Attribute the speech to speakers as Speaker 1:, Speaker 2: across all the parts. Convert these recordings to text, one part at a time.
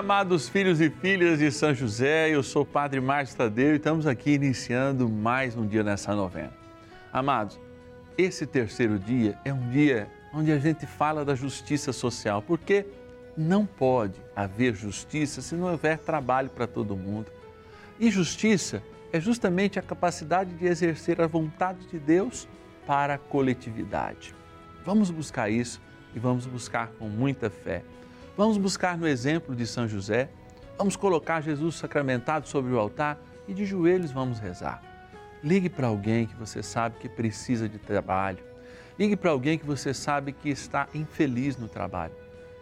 Speaker 1: amados filhos e filhas de São José, eu sou o Padre Márcio Tadeu e estamos aqui iniciando mais um dia nessa novena. Amados, esse terceiro dia é um dia onde a gente fala da justiça social, porque não pode haver justiça se não houver trabalho para todo mundo. E justiça é justamente a capacidade de exercer a vontade de Deus para a coletividade. Vamos buscar isso e vamos buscar com muita fé. Vamos buscar no exemplo de São José, vamos colocar Jesus sacramentado sobre o altar e de joelhos vamos rezar. Ligue para alguém que você sabe que precisa de trabalho. Ligue para alguém que você sabe que está infeliz no trabalho.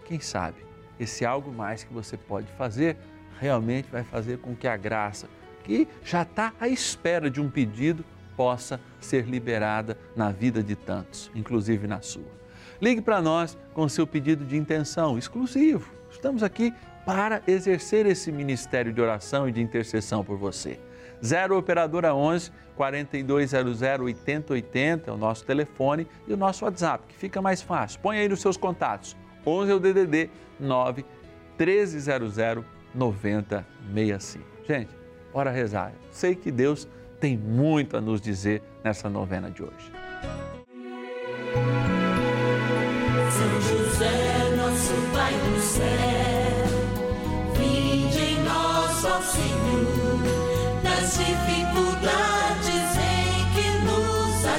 Speaker 1: Quem sabe esse algo mais que você pode fazer realmente vai fazer com que a graça, que já está à espera de um pedido, possa ser liberada na vida de tantos, inclusive na sua. Ligue para nós com seu pedido de intenção exclusivo. Estamos aqui para exercer esse ministério de oração e de intercessão por você. 0 Operadora 11 4200 8080 é o nosso telefone e o nosso WhatsApp, que fica mais fácil. Põe aí nos seus contatos. 11 é o DDD 9 1300 9065. Gente, bora rezar. Sei que Deus tem muito a nos dizer nessa novena de hoje.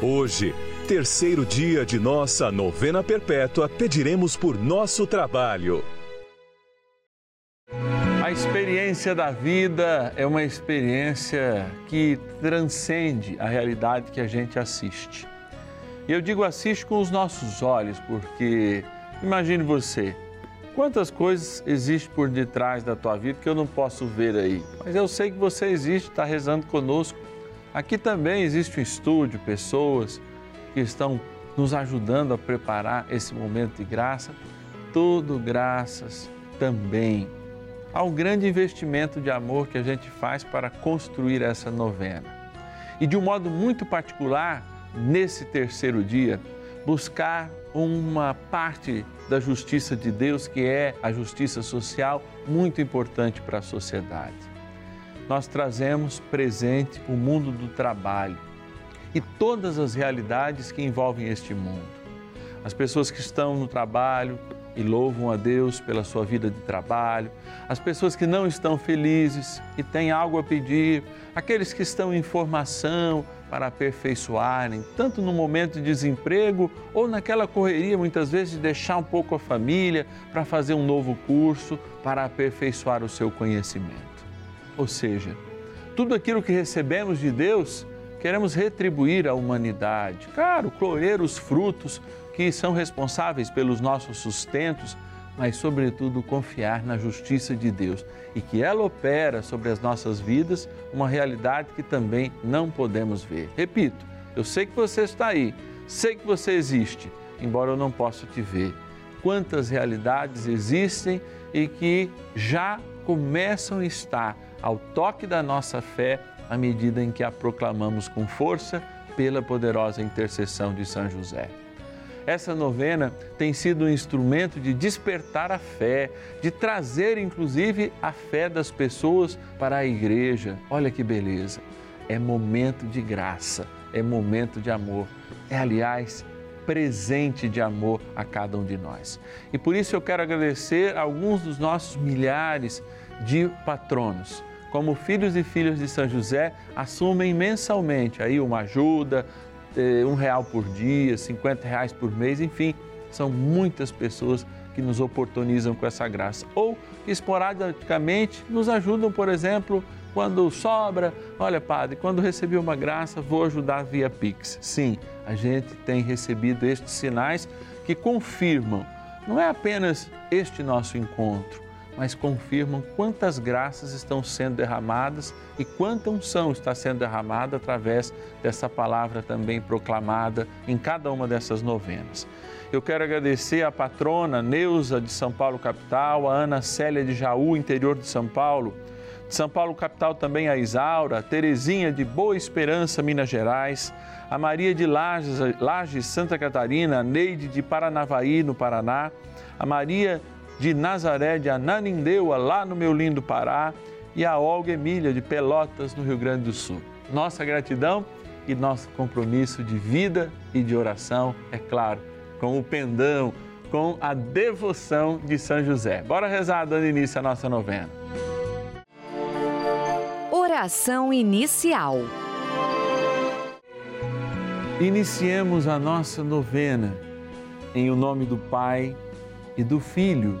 Speaker 2: Hoje, terceiro dia de nossa novena perpétua, pediremos por nosso trabalho.
Speaker 1: A experiência da vida é uma experiência que transcende a realidade que a gente assiste. E eu digo assiste com os nossos olhos, porque imagine você, quantas coisas existem por detrás da tua vida que eu não posso ver aí. Mas eu sei que você existe, está rezando conosco. Aqui também existe um estúdio, pessoas que estão nos ajudando a preparar esse momento de graça. Tudo graças também ao grande investimento de amor que a gente faz para construir essa novena. E de um modo muito particular, nesse terceiro dia, buscar uma parte da justiça de Deus, que é a justiça social, muito importante para a sociedade. Nós trazemos presente o mundo do trabalho e todas as realidades que envolvem este mundo. As pessoas que estão no trabalho, e louvam a Deus pela sua vida de trabalho, as pessoas que não estão felizes e têm algo a pedir, aqueles que estão em formação para aperfeiçoarem, tanto no momento de desemprego ou naquela correria, muitas vezes, de deixar um pouco a família para fazer um novo curso, para aperfeiçoar o seu conhecimento. Ou seja, tudo aquilo que recebemos de Deus, queremos retribuir à humanidade. Claro, colher os frutos que são responsáveis pelos nossos sustentos, mas, sobretudo, confiar na justiça de Deus e que ela opera sobre as nossas vidas uma realidade que também não podemos ver. Repito, eu sei que você está aí, sei que você existe, embora eu não possa te ver. quantas realidades existem e que já começam a estar ao toque da nossa fé à medida em que a proclamamos com força pela poderosa intercessão de São José. Essa novena tem sido um instrumento de despertar a fé, de trazer inclusive a fé das pessoas para a igreja. Olha que beleza! É momento de graça, é momento de amor. É, aliás, presente de amor a cada um de nós. E por isso eu quero agradecer a alguns dos nossos milhares de patronos. Como filhos e filhas de São José, assumem mensalmente aí uma ajuda, eh, um real por dia, 50 reais por mês, enfim, são muitas pessoas que nos oportunizam com essa graça. Ou que esporadicamente nos ajudam, por exemplo, quando sobra, olha, padre, quando recebi uma graça, vou ajudar via Pix. Sim, a gente tem recebido estes sinais que confirmam, não é apenas este nosso encontro, mas confirmam quantas graças estão sendo derramadas e quanta unção está sendo derramada através dessa palavra também proclamada em cada uma dessas novenas. Eu quero agradecer a patrona Neuza de São Paulo capital, a Ana Célia de Jaú, interior de São Paulo, de São Paulo, capital, também a Isaura, a Terezinha de Boa Esperança, Minas Gerais, a Maria de Lages, Lages, Santa Catarina, a Neide de Paranavaí, no Paraná, a Maria de Nazaré de Ananindeua, lá no meu lindo Pará, e a Olga Emília de Pelotas, no Rio Grande do Sul. Nossa gratidão e nosso compromisso de vida e de oração, é claro, com o pendão, com a devoção de São José. Bora rezar dando início à nossa novena.
Speaker 3: Oração inicial.
Speaker 1: Iniciemos a nossa novena em o nome do Pai e do Filho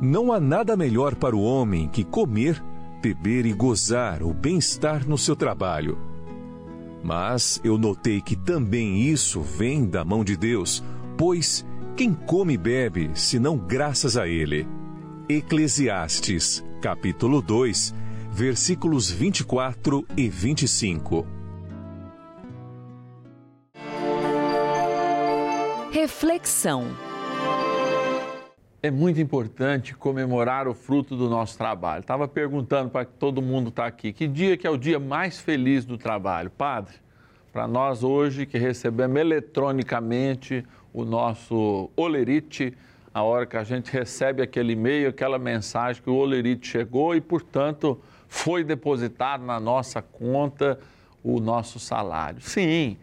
Speaker 2: Não há nada melhor para o homem que comer, beber e gozar o bem-estar no seu trabalho. Mas eu notei que também isso vem da mão de Deus, pois quem come e bebe, senão graças a Ele. Eclesiastes, capítulo 2, versículos 24 e 25.
Speaker 3: Reflexão.
Speaker 1: É muito importante comemorar o fruto do nosso trabalho. Estava perguntando para todo mundo estar tá aqui, que dia que é o dia mais feliz do trabalho? Padre, para nós hoje que recebemos eletronicamente o nosso olerite, a hora que a gente recebe aquele e-mail, aquela mensagem que o olerite chegou e, portanto, foi depositado na nossa conta o nosso salário. Sim,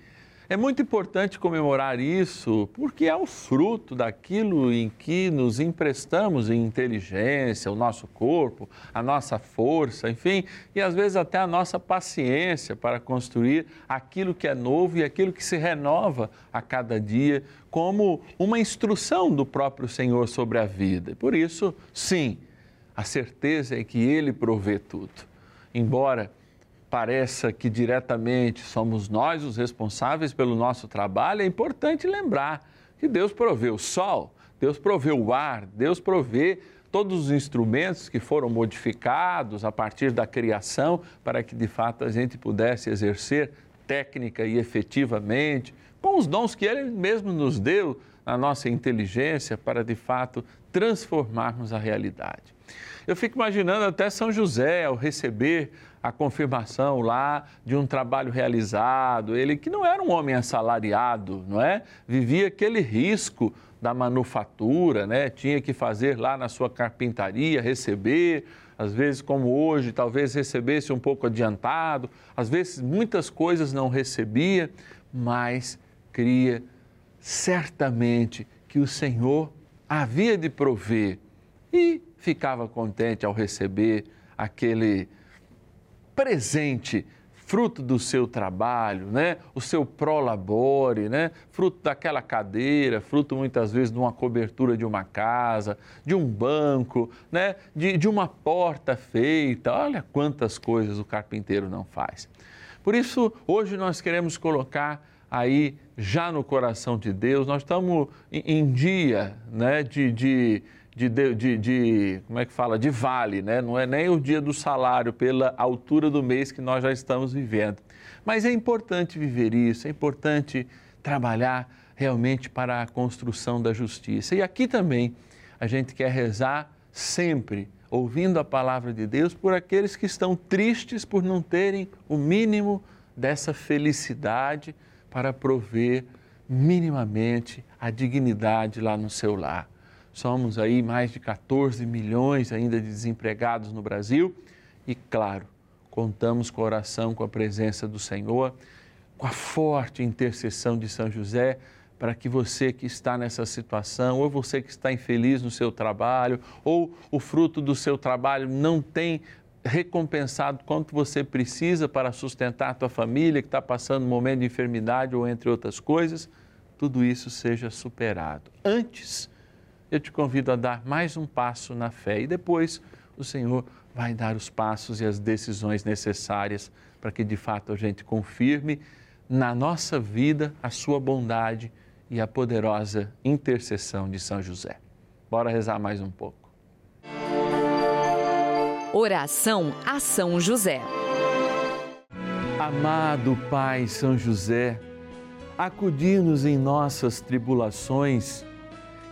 Speaker 1: é muito importante comemorar isso porque é o fruto daquilo em que nos emprestamos em inteligência, o nosso corpo, a nossa força, enfim, e às vezes até a nossa paciência para construir aquilo que é novo e aquilo que se renova a cada dia, como uma instrução do próprio Senhor sobre a vida. Por isso, sim, a certeza é que Ele provê tudo. Embora pareça que diretamente somos nós os responsáveis pelo nosso trabalho, é importante lembrar que Deus provê o sol, Deus provê o ar, Deus provê todos os instrumentos que foram modificados a partir da criação para que de fato a gente pudesse exercer técnica e efetivamente com os dons que Ele mesmo nos deu na nossa inteligência para de fato transformarmos a realidade. Eu fico imaginando até São José ao receber a confirmação lá de um trabalho realizado, ele que não era um homem assalariado, não é? Vivia aquele risco da manufatura, né? Tinha que fazer lá na sua carpintaria, receber, às vezes como hoje, talvez recebesse um pouco adiantado, às vezes muitas coisas não recebia, mas cria certamente que o Senhor havia de prover e ficava contente ao receber aquele presente, fruto do seu trabalho, né? o seu prolabore, né? fruto daquela cadeira, fruto muitas vezes de uma cobertura de uma casa, de um banco, né? de, de uma porta feita. Olha quantas coisas o carpinteiro não faz. Por isso, hoje nós queremos colocar aí já no coração de Deus, nós estamos em, dia né? de, de de, de, de, como é que fala, de vale, né? não é nem o dia do salário pela altura do mês que nós já estamos vivendo. Mas é importante viver isso, é importante trabalhar realmente para a construção da justiça. E aqui também a gente quer rezar sempre, ouvindo a palavra de Deus, por aqueles que estão tristes por não terem o mínimo dessa felicidade para prover minimamente a dignidade lá no seu lar. Somos aí mais de 14 milhões ainda de desempregados no Brasil e, claro, contamos com a oração, com a presença do Senhor, com a forte intercessão de São José para que você que está nessa situação, ou você que está infeliz no seu trabalho, ou o fruto do seu trabalho não tem recompensado quanto você precisa para sustentar a tua família que está passando um momento de enfermidade ou entre outras coisas, tudo isso seja superado. Antes, eu te convido a dar mais um passo na fé e depois o Senhor vai dar os passos e as decisões necessárias para que de fato a gente confirme na nossa vida a sua bondade e a poderosa intercessão de São José. Bora rezar mais um pouco.
Speaker 3: Oração a São José.
Speaker 1: Amado Pai São José, acudir-nos em nossas tribulações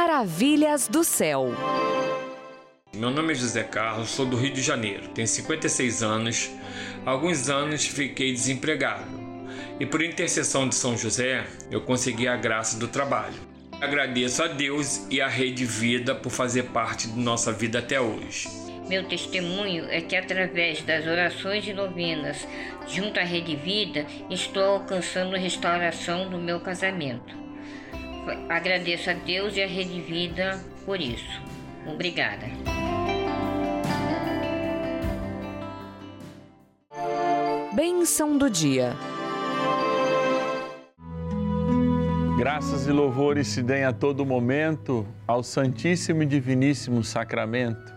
Speaker 3: Maravilhas do céu.
Speaker 4: Meu nome é José Carlos, sou do Rio de Janeiro, tenho 56 anos. Há alguns anos fiquei desempregado e, por intercessão de São José, eu consegui a graça do trabalho. Agradeço a Deus e à Rede Vida por fazer parte de nossa vida até hoje.
Speaker 5: Meu testemunho é que, através das orações e novenas junto à Rede Vida, estou alcançando a restauração do meu casamento. Agradeço a Deus e à Rede Vida por isso. Obrigada.
Speaker 3: Bênção do dia.
Speaker 1: Graças e louvores se deem a todo momento ao Santíssimo e Diviníssimo Sacramento.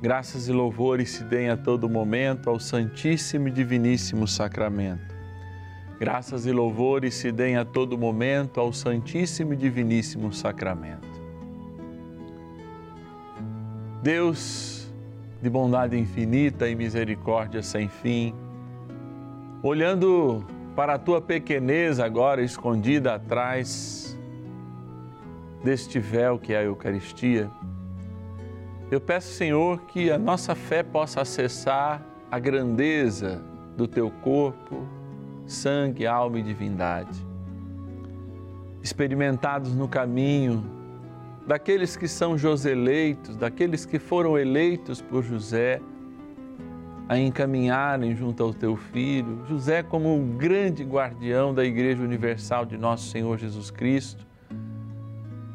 Speaker 1: Graças e louvores se deem a todo momento ao Santíssimo e Diviníssimo Sacramento. Graças e louvores se deem a todo momento ao Santíssimo e Diviníssimo Sacramento. Deus de bondade infinita e misericórdia sem fim, olhando para a tua pequenez agora escondida atrás deste véu que é a Eucaristia, eu peço, Senhor, que a nossa fé possa acessar a grandeza do teu corpo, sangue, alma e divindade. Experimentados no caminho daqueles que são Joseleitos, daqueles que foram eleitos por José a encaminharem junto ao teu filho, José como um grande guardião da Igreja Universal de nosso Senhor Jesus Cristo,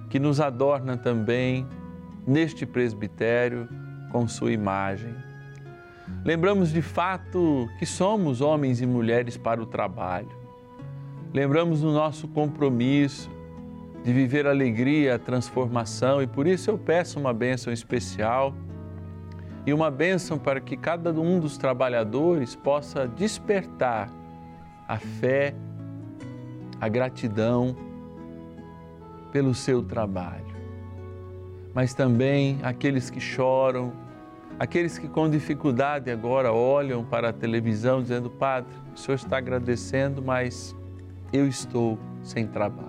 Speaker 1: que nos adorna também neste presbitério com sua imagem. Lembramos de fato que somos homens e mulheres para o trabalho. Lembramos do nosso compromisso de viver a alegria, a transformação e por isso eu peço uma bênção especial e uma bênção para que cada um dos trabalhadores possa despertar a fé, a gratidão pelo seu trabalho. Mas também aqueles que choram, aqueles que com dificuldade agora olham para a televisão dizendo: Padre, o senhor está agradecendo, mas eu estou sem trabalho.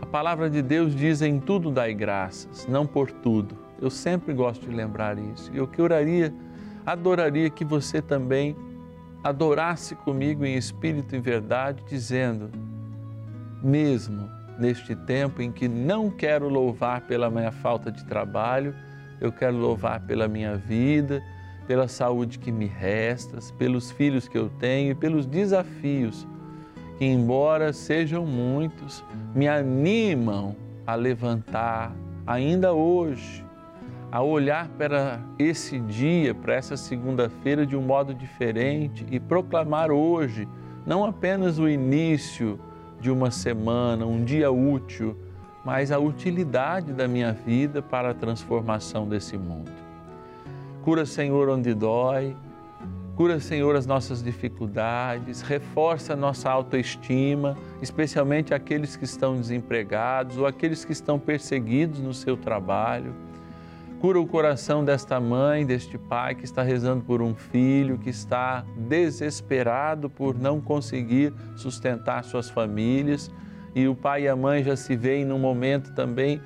Speaker 1: A palavra de Deus diz: em tudo dai graças, não por tudo eu sempre gosto de lembrar isso. E eu que oraria, adoraria que você também adorasse comigo em espírito e verdade, dizendo: mesmo neste tempo em que não quero louvar pela minha falta de trabalho, eu quero louvar pela minha vida, pela saúde que me resta, pelos filhos que eu tenho e pelos desafios que, embora sejam muitos, me animam a levantar ainda hoje a olhar para esse dia, para essa segunda-feira de um modo diferente e proclamar hoje não apenas o início de uma semana, um dia útil, mas a utilidade da minha vida para a transformação desse mundo. Cura, Senhor, onde dói, cura, Senhor, as nossas dificuldades, reforça a nossa autoestima, especialmente aqueles que estão desempregados ou aqueles que estão perseguidos no seu trabalho Cura o coração desta mãe, deste pai que está rezando por um filho, que está desesperado por não conseguir sustentar suas famílias. E o pai e a mãe já se veem num momento também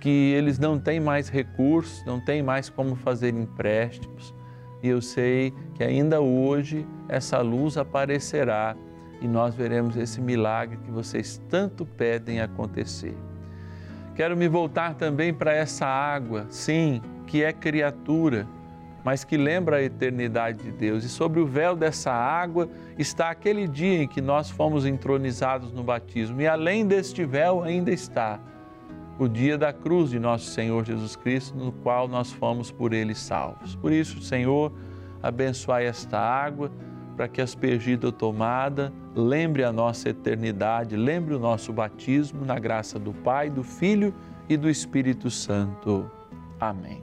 Speaker 1: que eles não têm mais recursos, não têm mais como fazer empréstimos. E eu sei que ainda hoje essa luz aparecerá e nós veremos esse milagre que vocês tanto pedem acontecer. Quero me voltar também para essa água, sim, que é criatura, mas que lembra a eternidade de Deus. E sobre o véu dessa água está aquele dia em que nós fomos entronizados no batismo. E além deste véu ainda está o dia da cruz de nosso Senhor Jesus Cristo, no qual nós fomos por ele salvos. Por isso, Senhor, abençoai esta água para que aspergida ou tomada lembre a nossa eternidade, lembre o nosso batismo na graça do Pai, do Filho e do Espírito Santo. Amém.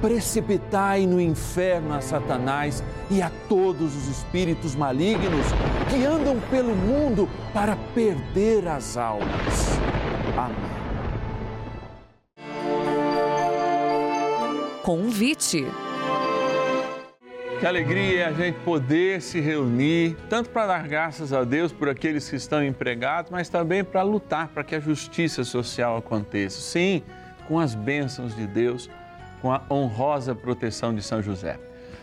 Speaker 1: precipitai no inferno a Satanás e a todos os espíritos malignos que andam pelo mundo para perder as almas. Amém.
Speaker 3: Convite.
Speaker 1: Que alegria é a gente poder se reunir, tanto para dar graças a Deus por aqueles que estão empregados, mas também para lutar para que a justiça social aconteça. Sim, com as bênçãos de Deus, com a honrosa proteção de São José.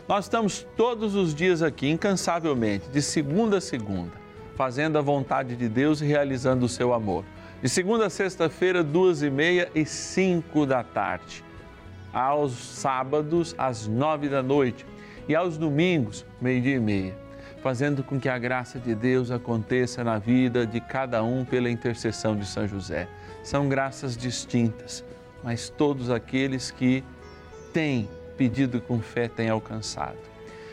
Speaker 1: Nós estamos todos os dias aqui, incansavelmente, de segunda a segunda, fazendo a vontade de Deus e realizando o seu amor. De segunda a sexta-feira, duas e meia e cinco da tarde. Aos sábados, às nove da noite e aos domingos, meio-dia e meia, fazendo com que a graça de Deus aconteça na vida de cada um pela intercessão de São José. São graças distintas, mas todos aqueles que têm pedido com fé têm alcançado.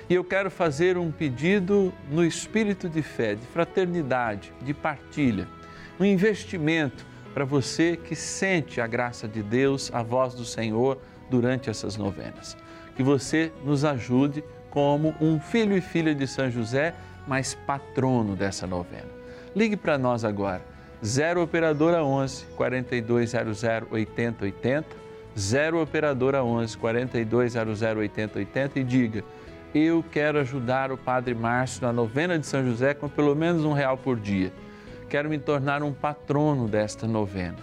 Speaker 1: E eu quero fazer um pedido no espírito de fé, de fraternidade, de partilha, um investimento para você que sente a graça de Deus, a voz do Senhor durante essas novenas que você nos ajude como um filho e filha de São José, mas patrono dessa novena. Ligue para nós agora, 0 Operadora 11 4200 8080, 0 Operadora 11 4200 8080 e diga: Eu quero ajudar o Padre Márcio na novena de São José com pelo menos um real por dia. Quero me tornar um patrono desta novena.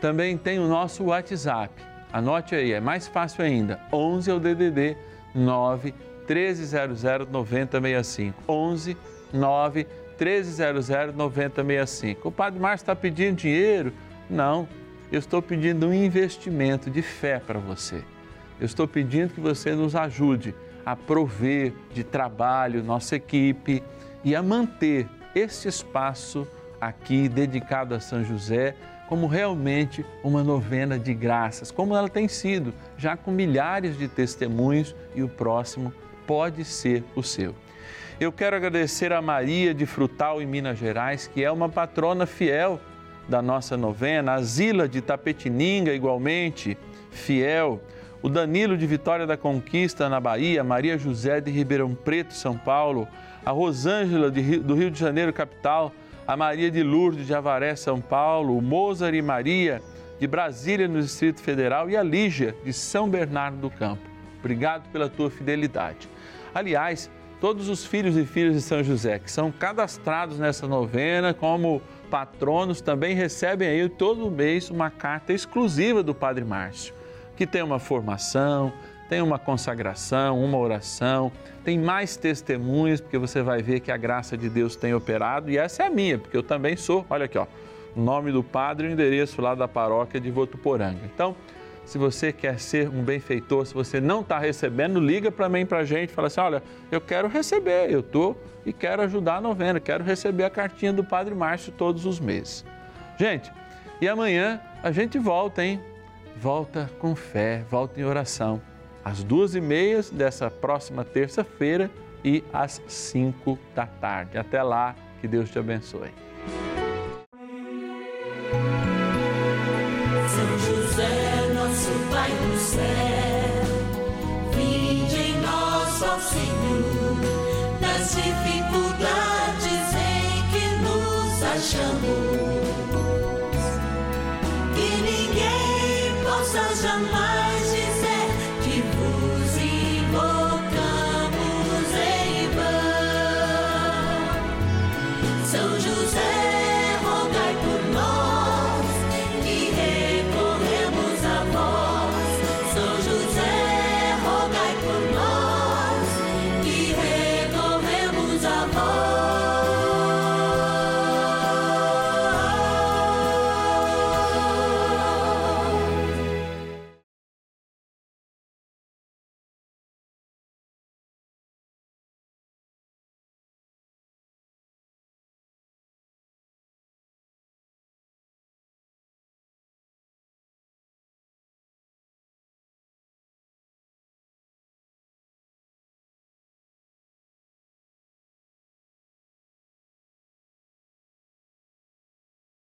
Speaker 1: Também tem o nosso WhatsApp Anote aí, é mais fácil ainda. 11 é o DDD 9 1300 9065. 11 9 1300 9065. O Padre Márcio está pedindo dinheiro? Não, eu estou pedindo um investimento de fé para você. Eu estou pedindo que você nos ajude a prover de trabalho nossa equipe e a manter este espaço aqui dedicado a São José como realmente uma novena de graças, como ela tem sido, já com milhares de testemunhos e o próximo pode ser o seu. Eu quero agradecer a Maria de Frutal, em Minas Gerais, que é uma patrona fiel da nossa novena, a Zila de Tapetininga, igualmente fiel, o Danilo de Vitória da Conquista, na Bahia, Maria José de Ribeirão Preto, São Paulo, a Rosângela de, do Rio de Janeiro, capital, a Maria de Lourdes de Avaré, São Paulo, o Mozart e Maria de Brasília, no Distrito Federal, e a Lígia de São Bernardo do Campo. Obrigado pela tua fidelidade. Aliás, todos os filhos e filhas de São José que são cadastrados nessa novena como patronos também recebem aí todo mês uma carta exclusiva do Padre Márcio, que tem uma formação, tem uma consagração, uma oração, tem mais testemunhas, porque você vai ver que a graça de Deus tem operado, e essa é a minha, porque eu também sou, olha aqui, ó, nome do padre e o endereço lá da paróquia de Votuporanga. Então, se você quer ser um benfeitor, se você não está recebendo, liga para mim, para a gente, fala assim, olha, eu quero receber, eu estou e quero ajudar a novena, quero receber a cartinha do Padre Márcio todos os meses. Gente, e amanhã a gente volta, hein? Volta com fé, volta em oração às duas e meia dessa próxima terça-feira e às cinco da tarde. Até lá, que Deus te abençoe.
Speaker 6: São José.